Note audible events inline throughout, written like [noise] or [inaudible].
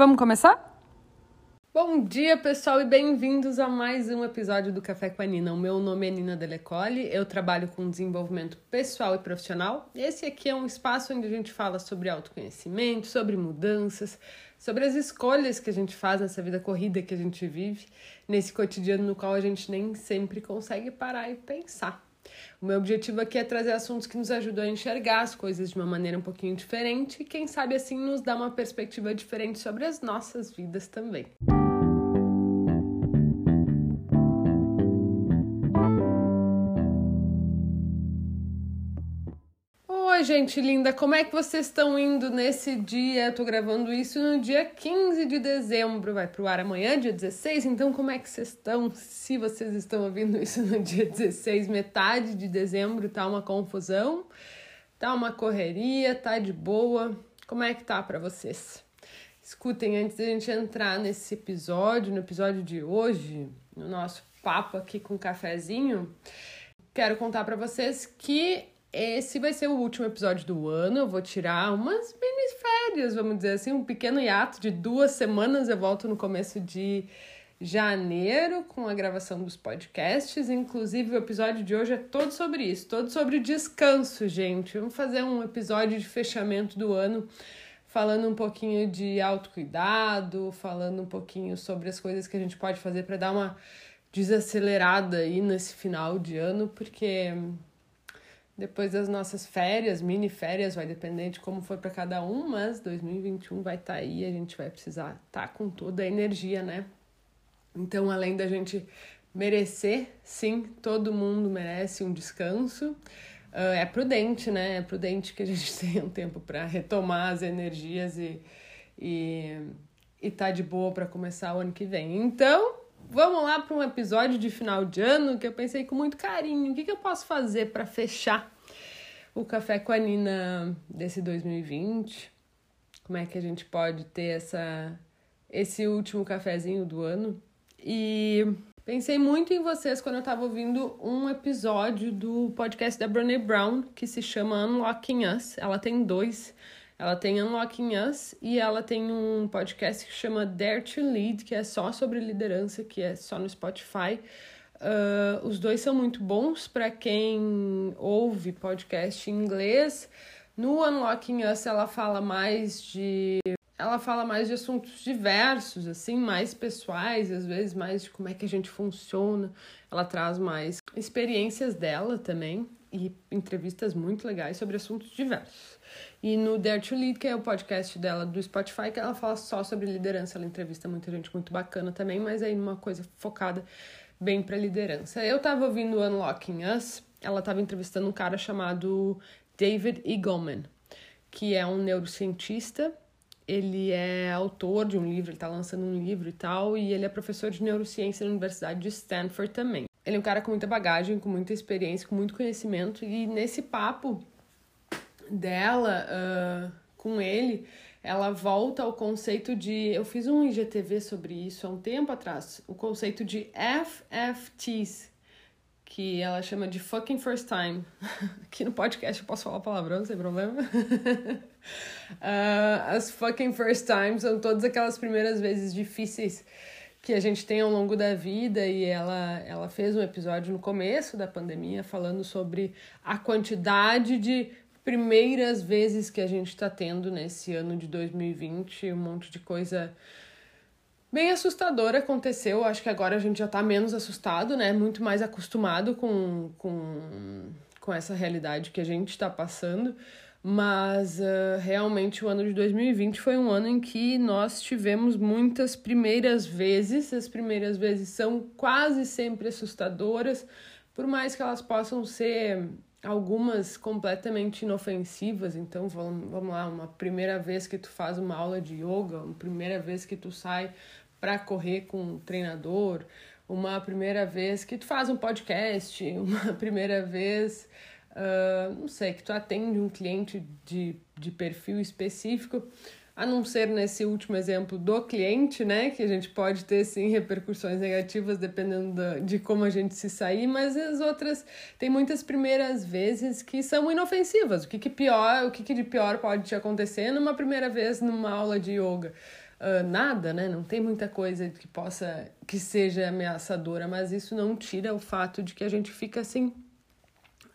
Vamos começar? Bom dia, pessoal, e bem-vindos a mais um episódio do Café com a Nina. O meu nome é Nina Delecole, eu trabalho com desenvolvimento pessoal e profissional. Esse aqui é um espaço onde a gente fala sobre autoconhecimento, sobre mudanças, sobre as escolhas que a gente faz nessa vida corrida que a gente vive, nesse cotidiano no qual a gente nem sempre consegue parar e pensar. O meu objetivo aqui é trazer assuntos que nos ajudam a enxergar as coisas de uma maneira um pouquinho diferente e, quem sabe, assim, nos dar uma perspectiva diferente sobre as nossas vidas também. Gente linda, como é que vocês estão indo nesse dia? Eu tô gravando isso no dia 15 de dezembro, vai pro ar amanhã, dia 16, então como é que vocês estão? Se vocês estão ouvindo isso no dia 16, metade de dezembro, tá uma confusão, tá uma correria, tá de boa, como é que tá para vocês? Escutem, antes da gente entrar nesse episódio, no episódio de hoje, no nosso papo aqui com cafezinho, quero contar para vocês que esse vai ser o último episódio do ano. Eu vou tirar umas mini férias, vamos dizer assim, um pequeno hiato de duas semanas. Eu volto no começo de janeiro com a gravação dos podcasts. Inclusive, o episódio de hoje é todo sobre isso, todo sobre descanso, gente. Vamos fazer um episódio de fechamento do ano falando um pouquinho de autocuidado, falando um pouquinho sobre as coisas que a gente pode fazer para dar uma desacelerada aí nesse final de ano, porque depois das nossas férias, mini férias, vai depender de como for para cada um, mas 2021 vai estar tá aí, a gente vai precisar estar tá com toda a energia, né? Então, além da gente merecer, sim, todo mundo merece um descanso. Uh, é prudente, né? É prudente que a gente [laughs] tenha um tempo para retomar as energias e, e, e tá de boa para começar o ano que vem. Então, vamos lá para um episódio de final de ano que eu pensei com muito carinho. O que, que eu posso fazer para fechar o Café com a Nina desse 2020? Como é que a gente pode ter essa, esse último cafezinho do ano? E pensei muito em vocês quando eu estava ouvindo um episódio do podcast da Brené Brown que se chama Unlocking Us. Ela tem dois. Ela tem Unlocking Us e ela tem um podcast que chama Dare to Lead, que é só sobre liderança, que é só no Spotify. Uh, os dois são muito bons para quem ouve podcast em inglês. No Unlocking Us ela fala mais de ela fala mais de assuntos diversos, assim, mais pessoais, às vezes mais de como é que a gente funciona. Ela traz mais experiências dela também e entrevistas muito legais sobre assuntos diversos. E no Dare to Lead, que é o podcast dela do Spotify, que ela fala só sobre liderança. Ela entrevista muita gente muito bacana também, mas aí numa coisa focada bem para liderança. Eu tava ouvindo Unlocking Us, ela tava entrevistando um cara chamado David Eagleman, que é um neurocientista. Ele é autor de um livro, ele tá lançando um livro e tal, e ele é professor de neurociência na Universidade de Stanford também. Ele é um cara com muita bagagem, com muita experiência, com muito conhecimento, e nesse papo dela uh, com ele, ela volta ao conceito de. Eu fiz um IGTV sobre isso há um tempo atrás, o conceito de FFTs, que ela chama de fucking first time. [laughs] Aqui no podcast eu posso falar palavrão sem problema. uh, [laughs] as fucking first times são todas aquelas primeiras vezes difíceis que a gente tem ao longo da vida e ela, ela fez um episódio no começo da pandemia falando sobre a quantidade de primeiras vezes que a gente está tendo nesse ano de 2020, um monte de coisa bem assustadora aconteceu. Acho que agora a gente já está menos assustado, né? Muito mais acostumado com, com, com essa realidade que a gente está passando. Mas uh, realmente o ano de 2020 foi um ano em que nós tivemos muitas primeiras vezes. As primeiras vezes são quase sempre assustadoras, por mais que elas possam ser algumas completamente inofensivas. Então, vamos, lá, uma primeira vez que tu faz uma aula de yoga, uma primeira vez que tu sai para correr com um treinador, uma primeira vez que tu faz um podcast, [laughs] uma primeira vez, uh, não sei, que tu atende um cliente de, de perfil específico. a não ser nesse último exemplo do cliente, né? Que a gente pode ter sim repercussões negativas dependendo de como a gente se sair, mas as outras tem muitas primeiras vezes que são inofensivas. O que, que pior, o que, que de pior pode te acontecer numa primeira vez numa aula de yoga? Uh, nada, né? Não tem muita coisa que possa que seja ameaçadora, mas isso não tira o fato de que a gente fica assim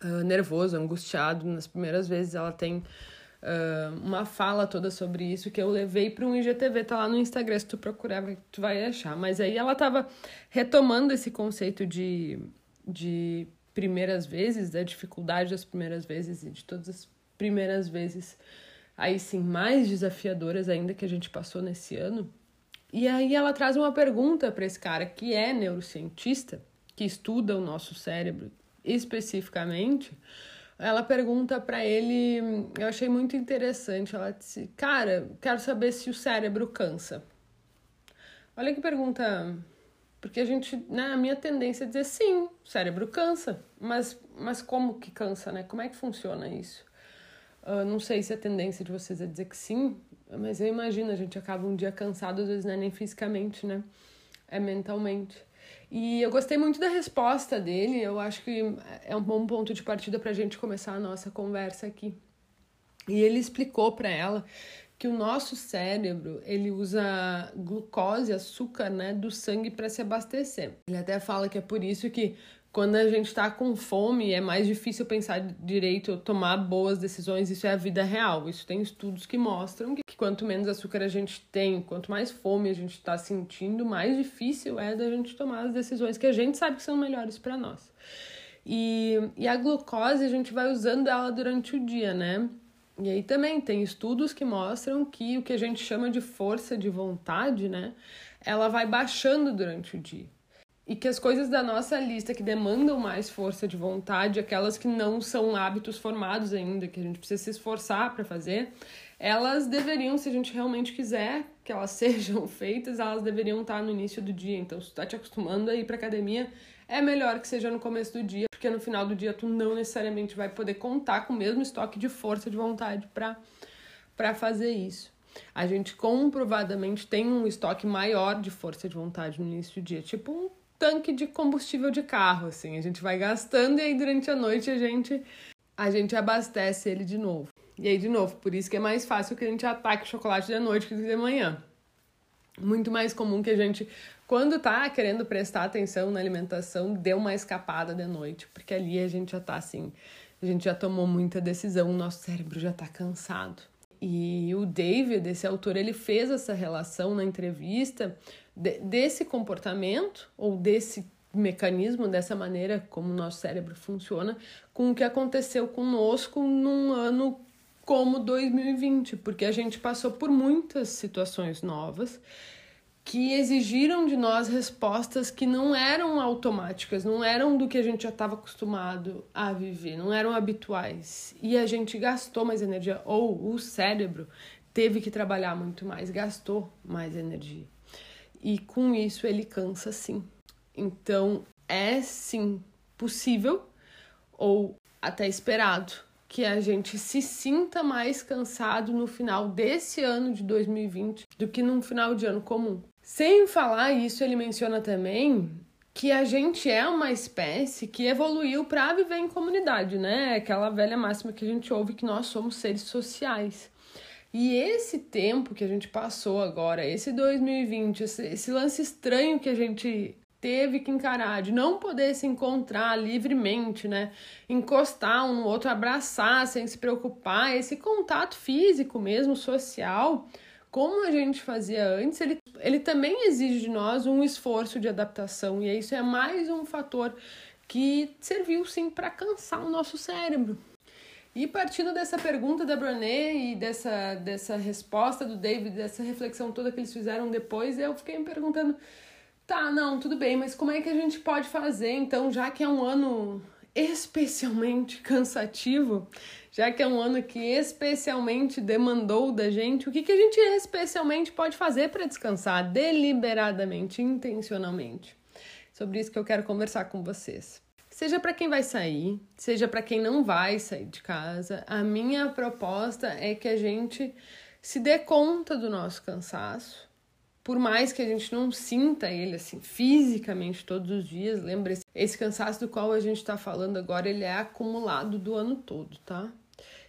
uh, nervoso, angustiado nas primeiras vezes. Ela tem uh, uma fala toda sobre isso que eu levei para um IGTV, tá lá no Instagram, se tu procurar, tu vai achar. Mas aí ela tava retomando esse conceito de, de primeiras vezes, da dificuldade das primeiras vezes e de todas as primeiras vezes aí sim mais desafiadoras ainda que a gente passou nesse ano. E aí ela traz uma pergunta para esse cara que é neurocientista, que estuda o nosso cérebro especificamente. Ela pergunta para ele, eu achei muito interessante, ela disse: "Cara, quero saber se o cérebro cansa". Olha que pergunta, porque a gente, né, a minha tendência é dizer sim, o cérebro cansa, mas mas como que cansa, né? Como é que funciona isso? Uh, não sei se a tendência de vocês é dizer que sim, mas eu imagino, a gente acaba um dia cansado, às vezes não é nem fisicamente, né? É mentalmente. E eu gostei muito da resposta dele, eu acho que é um bom ponto de partida para a gente começar a nossa conversa aqui. E ele explicou para ela que o nosso cérebro ele usa glucose, açúcar, né, do sangue para se abastecer. Ele até fala que é por isso que quando a gente está com fome, é mais difícil pensar direito, tomar boas decisões. Isso é a vida real. Isso tem estudos que mostram que, quanto menos açúcar a gente tem, quanto mais fome a gente está sentindo, mais difícil é da gente tomar as decisões que a gente sabe que são melhores para nós. E, e a glucose, a gente vai usando ela durante o dia, né? E aí também tem estudos que mostram que o que a gente chama de força de vontade, né? Ela vai baixando durante o dia e que as coisas da nossa lista que demandam mais força de vontade, aquelas que não são hábitos formados ainda, que a gente precisa se esforçar para fazer, elas deveriam, se a gente realmente quiser que elas [laughs] sejam feitas, elas deveriam estar no início do dia. Então, se tu tá te acostumando a ir para academia, é melhor que seja no começo do dia, porque no final do dia tu não necessariamente vai poder contar com o mesmo estoque de força de vontade para para fazer isso. A gente comprovadamente tem um estoque maior de força de vontade no início do dia, tipo um tanque de combustível de carro, assim. A gente vai gastando e aí durante a noite a gente a gente abastece ele de novo. E aí de novo, por isso que é mais fácil que a gente ataque chocolate de noite que de manhã. Muito mais comum que a gente quando tá querendo prestar atenção na alimentação, dê uma escapada de noite, porque ali a gente já tá assim, a gente já tomou muita decisão, o nosso cérebro já tá cansado. E o David, esse autor, ele fez essa relação na entrevista de, desse comportamento ou desse mecanismo, dessa maneira como o nosso cérebro funciona, com o que aconteceu conosco num ano como 2020, porque a gente passou por muitas situações novas que exigiram de nós respostas que não eram automáticas, não eram do que a gente já estava acostumado a viver, não eram habituais. E a gente gastou mais energia, ou o cérebro teve que trabalhar muito mais, gastou mais energia e com isso ele cansa sim. Então é sim possível ou até esperado que a gente se sinta mais cansado no final desse ano de 2020 do que num final de ano comum. Sem falar isso, ele menciona também que a gente é uma espécie que evoluiu para viver em comunidade, né? Aquela velha máxima que a gente ouve que nós somos seres sociais. E esse tempo que a gente passou agora, esse 2020, esse, lance estranho que a gente teve que encarar, de não poder se encontrar livremente, né? Encostar um no outro, abraçar sem se preocupar, esse contato físico mesmo, social, como a gente fazia antes, ele, ele também exige de nós um esforço de adaptação, e isso é mais um fator que serviu sim para cansar o nosso cérebro. E partindo dessa pergunta da Brené e dessa, dessa resposta do David, dessa reflexão toda que eles fizeram depois, eu fiquei me perguntando: tá, não, tudo bem, mas como é que a gente pode fazer então, já que é um ano especialmente cansativo, já que é um ano que especialmente demandou da gente, o que, que a gente especialmente pode fazer para descansar deliberadamente, intencionalmente? Sobre isso que eu quero conversar com vocês. Seja para quem vai sair, seja para quem não vai sair de casa, a minha proposta é que a gente se dê conta do nosso cansaço. Por mais que a gente não sinta ele assim fisicamente todos os dias, lembre-se, esse cansaço do qual a gente está falando agora, ele é acumulado do ano todo, tá?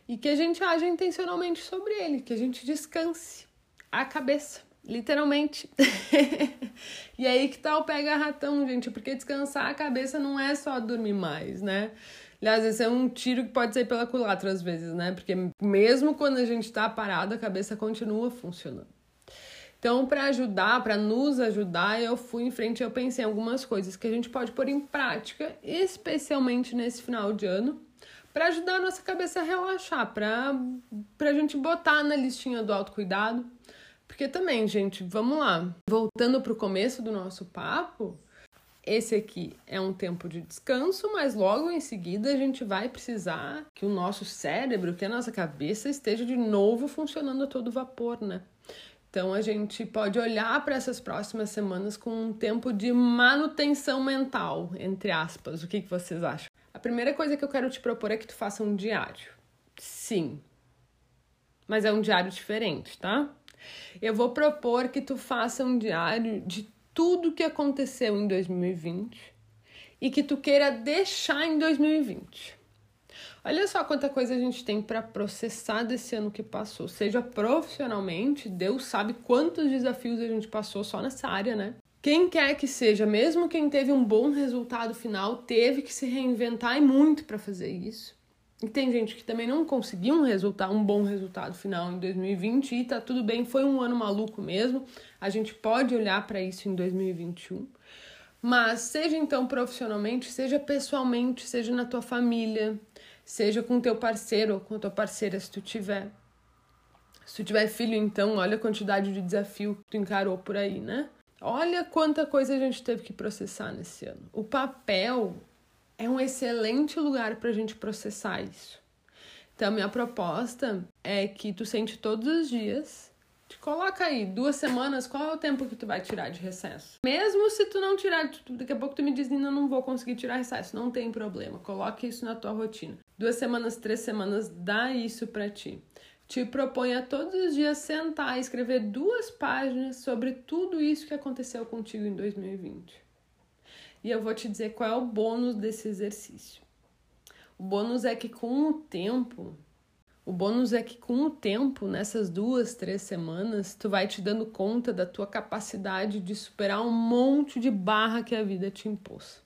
E que a gente haja intencionalmente sobre ele, que a gente descanse a cabeça, literalmente. [laughs] e aí que tá o pega-ratão, gente, porque descansar a cabeça não é só dormir mais, né? Aliás, esse é um tiro que pode sair pela culatra às vezes, né? Porque mesmo quando a gente tá parado, a cabeça continua funcionando. Então, para ajudar, para nos ajudar, eu fui em frente eu pensei em algumas coisas que a gente pode pôr em prática, especialmente nesse final de ano, para ajudar a nossa cabeça a relaxar, para a gente botar na listinha do autocuidado. Porque também, gente, vamos lá. Voltando para o começo do nosso papo, esse aqui é um tempo de descanso, mas logo em seguida a gente vai precisar que o nosso cérebro, que a nossa cabeça esteja de novo funcionando a todo vapor, né? Então a gente pode olhar para essas próximas semanas com um tempo de manutenção mental, entre aspas. O que, que vocês acham? A primeira coisa que eu quero te propor é que tu faça um diário. Sim. Mas é um diário diferente, tá? Eu vou propor que tu faça um diário de tudo que aconteceu em 2020 e que tu queira deixar em 2020. Olha só quanta coisa a gente tem para processar desse ano que passou, seja profissionalmente, Deus sabe quantos desafios a gente passou só nessa área, né? Quem quer que seja, mesmo quem teve um bom resultado final, teve que se reinventar e muito para fazer isso. E tem gente que também não conseguiu um resultado, um bom resultado final em 2020 e tá tudo bem, foi um ano maluco mesmo. A gente pode olhar para isso em 2021. Mas seja então profissionalmente, seja pessoalmente, seja na tua família, seja com teu parceiro ou com a tua parceira se tu tiver. Se tu tiver filho, então, olha a quantidade de desafio que tu encarou por aí, né? Olha quanta coisa a gente teve que processar nesse ano. O papel é um excelente lugar para a gente processar isso. Então, minha proposta é que tu sente todos os dias, te coloca aí, duas semanas, qual é o tempo que tu vai tirar de recesso? Mesmo se tu não tirar, daqui a pouco tu me diz, não, não vou conseguir tirar recesso, não tem problema, coloque isso na tua rotina. Duas semanas, três semanas, dá isso para ti. Te proponha todos os dias sentar e escrever duas páginas sobre tudo isso que aconteceu contigo em 2020. E eu vou te dizer qual é o bônus desse exercício. O bônus é que com o tempo, o bônus é que com o tempo, nessas duas, três semanas, tu vai te dando conta da tua capacidade de superar um monte de barra que a vida te impôs.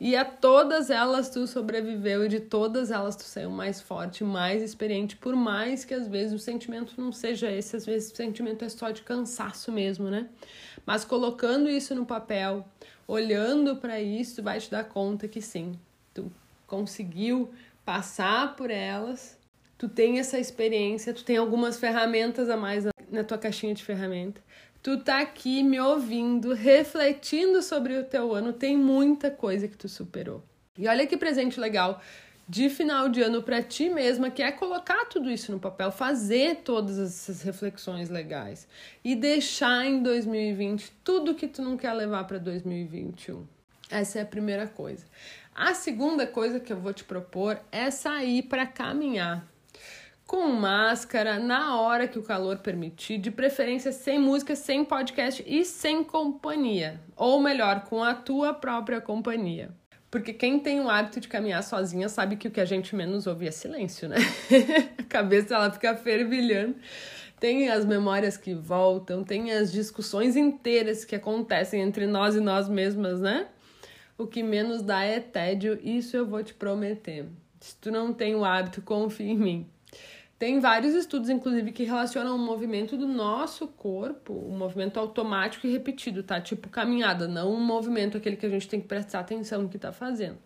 E a todas elas tu sobreviveu e de todas elas tu saiu mais forte, mais experiente, por mais que às vezes o sentimento não seja esse, às vezes o sentimento é só de cansaço mesmo, né? Mas colocando isso no papel, olhando para isso, vai te dar conta que sim, tu conseguiu passar por elas, tu tem essa experiência, tu tem algumas ferramentas a mais na tua caixinha de ferramenta. Tu tá aqui me ouvindo, refletindo sobre o teu ano, tem muita coisa que tu superou. E olha que presente legal de final de ano para ti mesma, que é colocar tudo isso no papel, fazer todas essas reflexões legais e deixar em 2020 tudo que tu não quer levar para 2021. Essa é a primeira coisa. A segunda coisa que eu vou te propor é sair para caminhar com máscara, na hora que o calor permitir, de preferência sem música, sem podcast e sem companhia. Ou melhor, com a tua própria companhia. Porque quem tem o hábito de caminhar sozinha sabe que o que a gente menos ouve é silêncio, né? [laughs] a cabeça ela fica fervilhando. Tem as memórias que voltam, tem as discussões inteiras que acontecem entre nós e nós mesmas, né? O que menos dá é tédio, isso eu vou te prometer. Se tu não tem o hábito, confia em mim. Tem vários estudos, inclusive, que relacionam o movimento do nosso corpo, um movimento automático e repetido, tá? Tipo caminhada, não um movimento aquele que a gente tem que prestar atenção no que tá fazendo.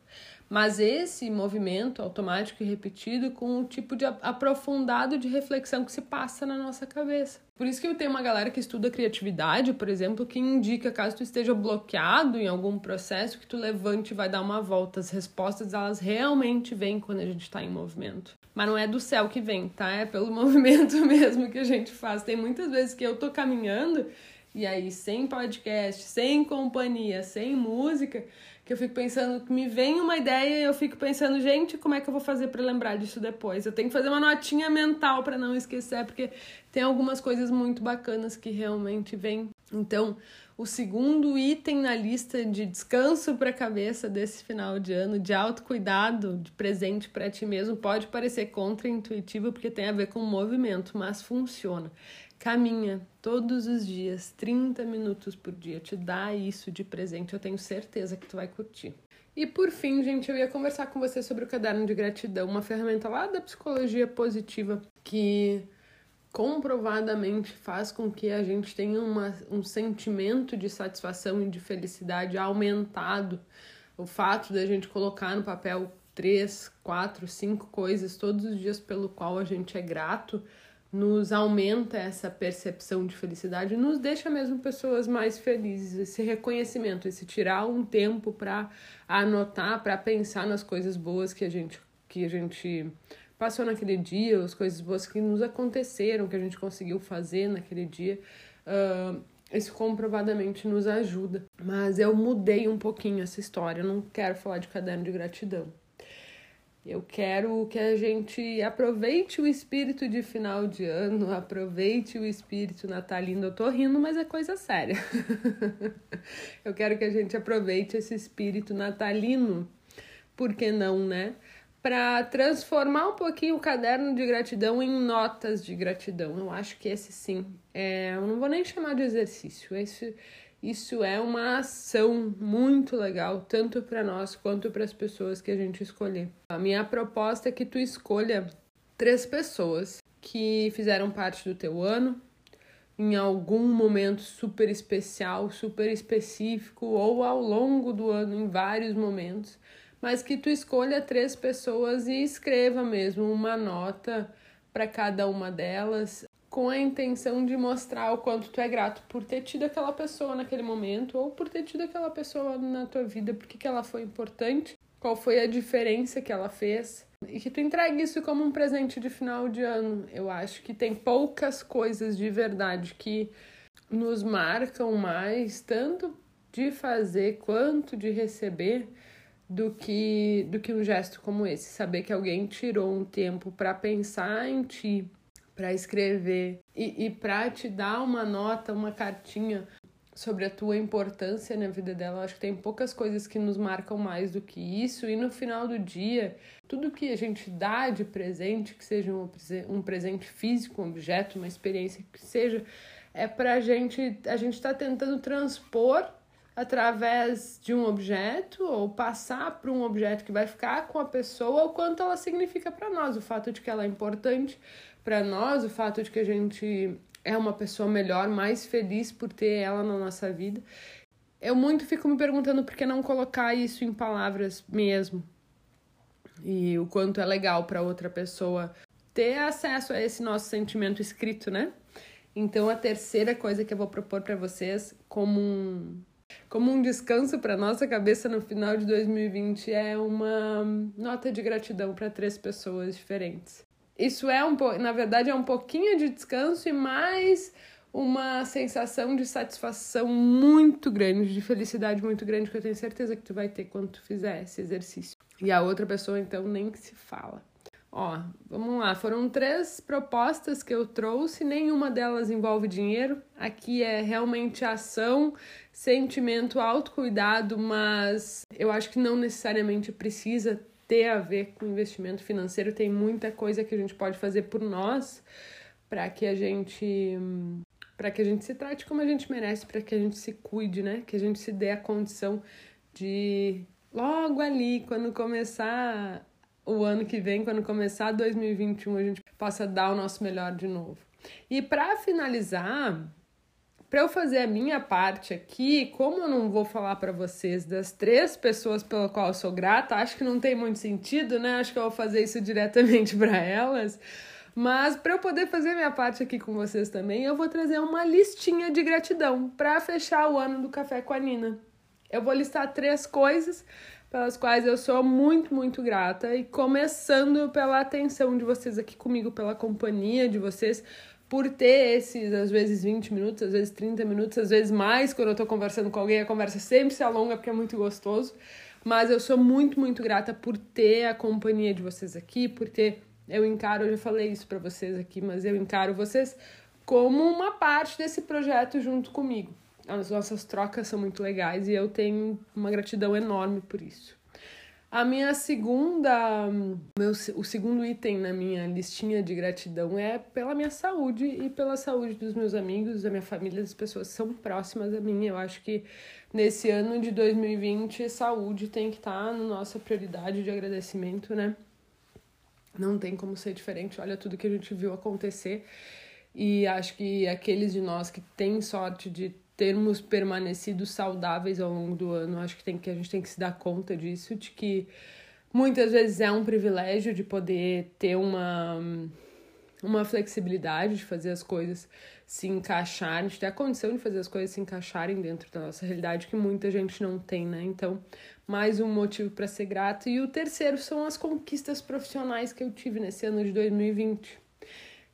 Mas esse movimento automático e repetido com um tipo de aprofundado de reflexão que se passa na nossa cabeça. Por isso que eu tenho uma galera que estuda criatividade, por exemplo, que indica caso tu esteja bloqueado em algum processo, que tu levante e vai dar uma volta. As respostas, elas realmente vêm quando a gente está em movimento. Mas não é do céu que vem, tá? É pelo [laughs] movimento mesmo que a gente faz. Tem muitas vezes que eu tô caminhando E aí, sem podcast, sem companhia, sem música, que eu fico pensando, me vem uma ideia e eu fico pensando, gente, como é que eu vou fazer para lembrar disso depois? Eu tenho que fazer uma notinha mental para não esquecer, porque tem algumas coisas muito bacanas que realmente vêm. Então, o segundo item na lista de descanso para a cabeça desse final de ano, de autocuidado, de presente para ti mesmo, pode parecer contraintuitivo porque tem a ver com movimento, mas funciona. Caminha todos os dias, 30 minutos por dia. Te dá isso de presente, eu tenho certeza que tu vai curtir. E por fim, gente, eu ia conversar com você sobre o caderno de gratidão, uma ferramenta lá da psicologia positiva que comprovadamente faz com que a gente tenha uma, um sentimento de satisfação e de felicidade aumentado. O fato da gente colocar no papel três, quatro, cinco coisas todos os dias pelo qual a gente é grato nos aumenta essa percepção de felicidade, nos deixa mesmo pessoas mais felizes. Esse reconhecimento, esse tirar um tempo para anotar, para pensar nas coisas boas que a gente que a gente passou naquele dia, as coisas boas que nos aconteceram, que a gente conseguiu fazer naquele dia. Uh, isso comprovadamente nos ajuda. Mas eu mudei um pouquinho essa história. Eu não quero falar de caderno de gratidão. Eu quero que a gente aproveite o espírito de final de ano, aproveite o espírito natalino. Eu tô rindo, mas é coisa séria. [laughs] eu quero que a gente aproveite esse espírito natalino, por que não, né? Para transformar um pouquinho o caderno de gratidão em notas de gratidão. Eu acho que esse sim, é, eu não vou nem chamar de exercício. Esse isso é uma ação muito legal, tanto para nós quanto para as pessoas que a gente escolher. A minha proposta é que tu escolha três pessoas que fizeram parte do teu ano em algum momento super especial, super específico ou ao longo do ano em vários momentos, mas que tu escolha três pessoas e escreva mesmo uma nota para cada uma delas, com a intenção de mostrar o quanto tu é grato por ter tido aquela pessoa naquele momento ou por ter tido aquela pessoa na tua vida, porque que ela foi importante, qual foi a diferença que ela fez. E que tu entregue isso como um presente de final de ano. Eu acho que tem poucas coisas de verdade que nos marcam mais, tanto de fazer quanto de receber, do que do que um gesto como esse. Saber que alguém tirou um tempo para pensar em ti, para escrever e, e para te dar uma nota, uma cartinha sobre a tua importância na vida dela. acho que tem poucas coisas que nos marcam mais do que isso. E no final do dia, tudo que a gente dá de presente, que seja um, um presente físico, um objeto, uma experiência que seja, é pra gente. A gente está tentando transpor através de um objeto ou passar para um objeto que vai ficar com a pessoa o quanto ela significa para nós, o fato de que ela é importante para nós, o fato de que a gente é uma pessoa melhor, mais feliz por ter ela na nossa vida. Eu muito fico me perguntando por que não colocar isso em palavras mesmo. E o quanto é legal para outra pessoa ter acesso a esse nosso sentimento escrito, né? Então a terceira coisa que eu vou propor para vocês como um como um descanso para nossa cabeça no final de 2020 é uma nota de gratidão para três pessoas diferentes isso é um pouco, na verdade, é um pouquinho de descanso e mais uma sensação de satisfação muito grande, de felicidade muito grande, que eu tenho certeza que tu vai ter quando tu fizer esse exercício. E a outra pessoa, então, nem que se fala. Ó, vamos lá, foram três propostas que eu trouxe, nenhuma delas envolve dinheiro. Aqui é realmente ação, sentimento, autocuidado, mas eu acho que não necessariamente precisa ter a ver com investimento financeiro, tem muita coisa que a gente pode fazer por nós para que a gente para que a gente se trate como a gente merece, para que a gente se cuide, né? Que a gente se dê a condição de logo ali, quando começar o ano que vem, quando começar 2021, a gente possa dar o nosso melhor de novo. E para finalizar, para eu fazer a minha parte aqui, como eu não vou falar para vocês das três pessoas pela qual eu sou grata, acho que não tem muito sentido, né? Acho que eu vou fazer isso diretamente [laughs] para elas. Mas para eu poder fazer minha parte aqui com vocês também, eu vou trazer uma listinha de gratidão para fechar o ano do Café com a Nina. Eu vou listar três coisas pelas quais eu sou muito, muito grata e começando pela atenção de vocês aqui comigo, pela companhia de vocês, por ter esses, às vezes, 20 minutos, às vezes 30 minutos, às vezes mais, quando eu tô conversando com alguém, a conversa sempre se alonga porque é muito gostoso. Mas eu sou muito, muito grata por ter a companhia de vocês aqui, por ter. Eu encaro, eu já falei isso para vocês aqui, mas eu encaro vocês como uma parte desse projeto junto comigo. As nossas trocas são muito legais e eu tenho uma gratidão enorme por isso. A minha segunda, meu, o segundo item na minha listinha de gratidão é pela minha saúde e pela saúde dos meus amigos, da minha família, das pessoas que são próximas a mim. Eu acho que nesse ano de 2020, saúde tem que estar tá na nossa prioridade de agradecimento, né? Não tem como ser diferente. Olha tudo que a gente viu acontecer. E acho que aqueles de nós que têm sorte de termos permanecido saudáveis ao longo do ano, acho que, tem que a gente tem que se dar conta disso, de que muitas vezes é um privilégio de poder ter uma, uma flexibilidade de fazer as coisas se encaixarem, de ter a condição de fazer as coisas se encaixarem dentro da nossa realidade, que muita gente não tem, né? Então, mais um motivo para ser grato. E o terceiro são as conquistas profissionais que eu tive nesse ano de 2020.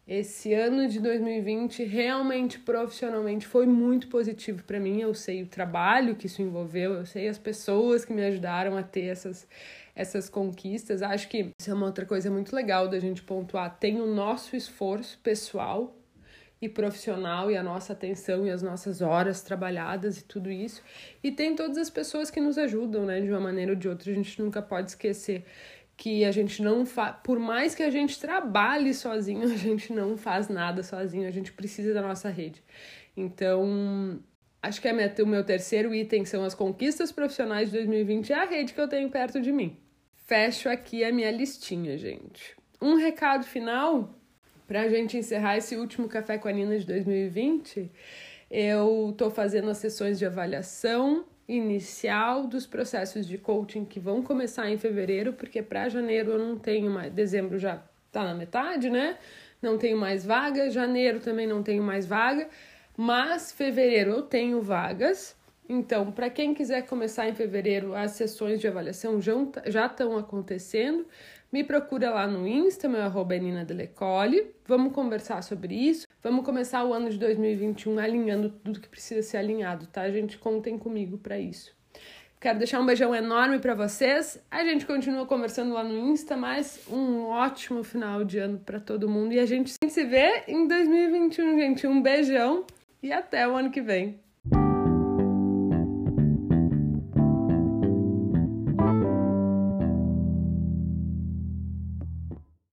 Esse ano de 2020 realmente profissionalmente foi muito positivo para mim. Eu sei o trabalho que isso envolveu, eu sei as pessoas que me ajudaram a ter essas essas conquistas. Acho que isso é uma outra coisa muito legal da gente pontuar. Tem o nosso esforço pessoal e profissional e a nossa atenção e as nossas horas trabalhadas e tudo isso. E tem todas as pessoas que nos ajudam, né, de uma maneira ou de outra. A gente nunca pode esquecer que a gente não faz, por mais que a gente trabalhe sozinho, [laughs] a gente não faz nada sozinho, a gente precisa da nossa rede. Então, acho que minha, o meu terceiro item são as conquistas profissionais de 2020 é a rede que eu tenho perto de mim. Fecho aqui a minha listinha, gente. Um recado final para a gente encerrar esse último Café com a Nina de 2020. Eu estou fazendo as sessões de avaliação inicial dos processos de coaching que vão começar em fevereiro, porque para janeiro eu não tenho mais, dezembro já tá na metade, né? Não tenho mais vaga, janeiro também não tenho mais vaga, mas fevereiro eu tenho vagas. Então, para quem quiser começar em fevereiro, as sessões de avaliação já estão acontecendo. Me procura lá no Insta, meu arroba é Nina Delecole. Vamos conversar sobre isso. Vamos começar o ano de 2021 alinhando tudo que precisa ser alinhado, tá? Gente, contem comigo para isso. Quero deixar um beijão enorme para vocês. A gente continua conversando lá no Insta, mas um ótimo final de ano para todo mundo e a gente se vê em 2021, gente. Um beijão e até o ano que vem.